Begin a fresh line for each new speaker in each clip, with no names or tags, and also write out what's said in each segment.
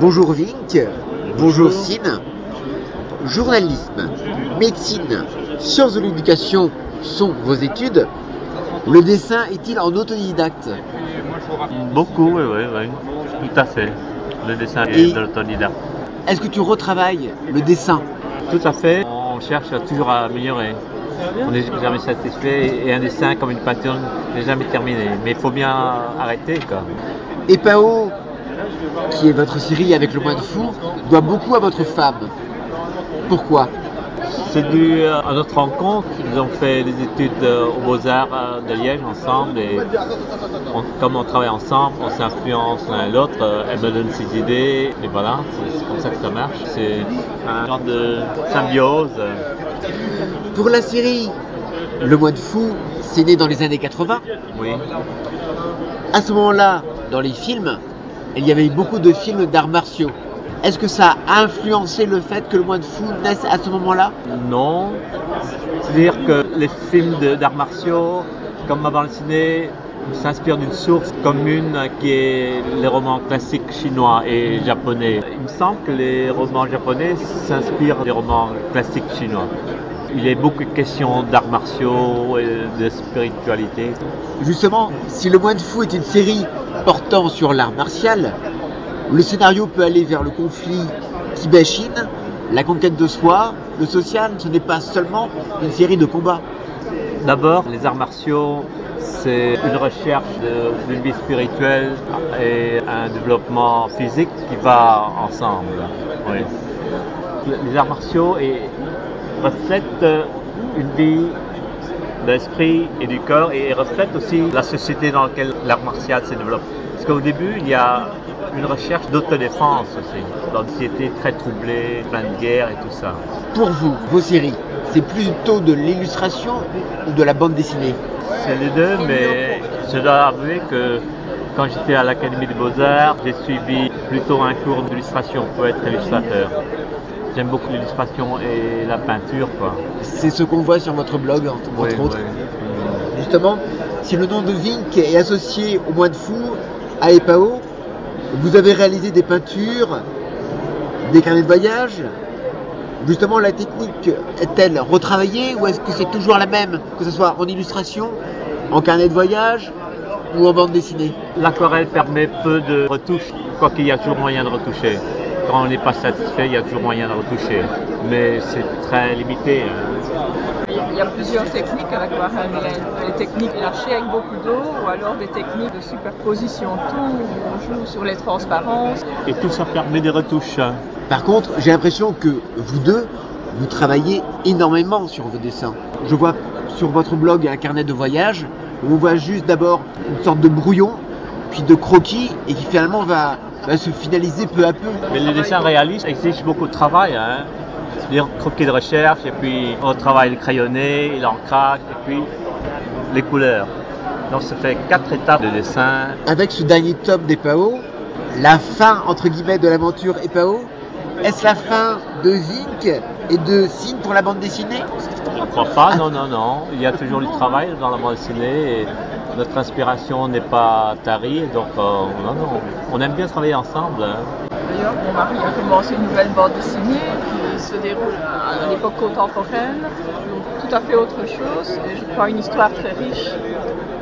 Bonjour Vink, bonjour Sine. Journalisme, médecine, sciences de l'éducation sont vos études. Le dessin est-il en autodidacte?
Beaucoup, oui, oui, oui. Tout à fait. Le dessin
Et-
est de l'autodidacte.
Est-ce que tu retravailles le dessin?
Tout à fait. On cherche toujours à améliorer. On n'est jamais satisfait et un dessin comme une peinture n'est jamais terminé. Mais il faut bien arrêter, quoi.
Et Pao, qui est votre série avec le moine fou, doit beaucoup à votre femme. Pourquoi?
C'est dû à notre rencontre. Nous avons fait des études euh, aux Beaux-Arts euh, de Liège ensemble et on- comme on travaille ensemble, on s'influence l'un l'autre. Euh, Elle me donne ses idées et voilà, c'est c'est comme ça que ça marche. C'est un genre de symbiose.
Pour la série Le moine fou, c'est né dans les années 80.
Oui.
À ce moment-là, dans les films, il y avait beaucoup de films d'arts martiaux. Est-ce que ça a influencé le fait que le moine fou naisse à ce moment-là
Non. C'est-à-dire que les films d'arts martiaux, comme ma bande dessinée, s'inspirent d'une source commune qui est les romans classiques chinois et japonais. Il me semble que les romans japonais s'inspirent des romans classiques chinois. Il est beaucoup question d'arts martiaux et de spiritualité.
Justement, si Le Moine Fou est une série portant sur l'art martial, le scénario peut aller vers le conflit Tibet-Chine, la conquête de soi, le social. Ce n'est pas seulement une série de combats.
D'abord, les arts martiaux, c'est une recherche de- d'une vie spirituelle et un développement physique qui va ensemble. Oui. Les arts martiaux et- reflètent une vie de l'esprit et du corps et reflètent aussi la société dans laquelle l'art martial se développe. Parce qu'au début, il y a une recherche d'autodéfense aussi, dans une société très troublée, pleine de guerre et tout ça.
Pour vous, vos séries, c'est plutôt de l'illustration ou de la bande dessinée?
C'est les deux, mais je dois avouer que quand j'étais à l'Académie des Beaux-Arts, j'ai suivi plutôt un cours d'illustration pour être illustrateur. J'aime beaucoup l'illustration et la peinture, quoi.
C'est ce qu'on voit sur votre blog, entre
Oui,
autres. Justement, si le nom de Vink est associé au moine fou, à Epao, vous avez réalisé des peintures, des carnets de voyage. Justement, la technique est-elle retravaillée ou est-ce que c'est toujours la même, que ce soit en illustration, en carnet de voyage ou en bande dessinée?
L'aquarelle permet peu de retouches, quoiqu'il y a toujours moyen de retoucher. Quand on n'est pas satisfait, il y a toujours moyen de retoucher. Mais c'est très limité. hein.
Il y a plusieurs techniques à l'aquarelle. Des techniques lâchées avec beaucoup d'eau ou alors des techniques de superposition. Tout on joue sur les transparences.
Et tout ça permet des retouches. hein.
Par contre, j'ai l'impression que vous deux, vous travaillez énormément sur vos dessins. Je vois sur votre blog un carnet de voyage où on voit juste d'abord une sorte de brouillon, puis de croquis, et qui finalement va, va se finaliser peu à peu.
Mais les dessins réalistes exigent beaucoup de travail. Hein. C'est-à-dire croquis de recherche, et puis on travaille le crayonné, l'ancrage, et puis les couleurs. Donc ça fait quatre étapes de dessin.
Avec ce dernier tome d'Epao, la fin entre guillemets de l'aventure Epao, est-ce la fin de Vink et de Sin pour la bande dessinée?
Je ne crois pas, non, non, non. Il y a toujours du travail dans la bande dessinée et notre inspiration n'est pas tarie, donc euh, non, non. On aime bien travailler ensemble. hein.
D'ailleurs, mon mari a commencé une nouvelle bande dessinée qui se déroule à l'époque contemporaine. Donc, tout à fait autre chose et je crois une histoire très riche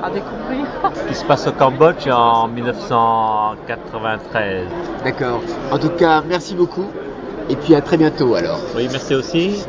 à découvrir.
Qui se passe au Cambodge en 1993.
D'accord. En tout cas, merci beaucoup. Et puis à très bientôt alors.
Oui, merci aussi.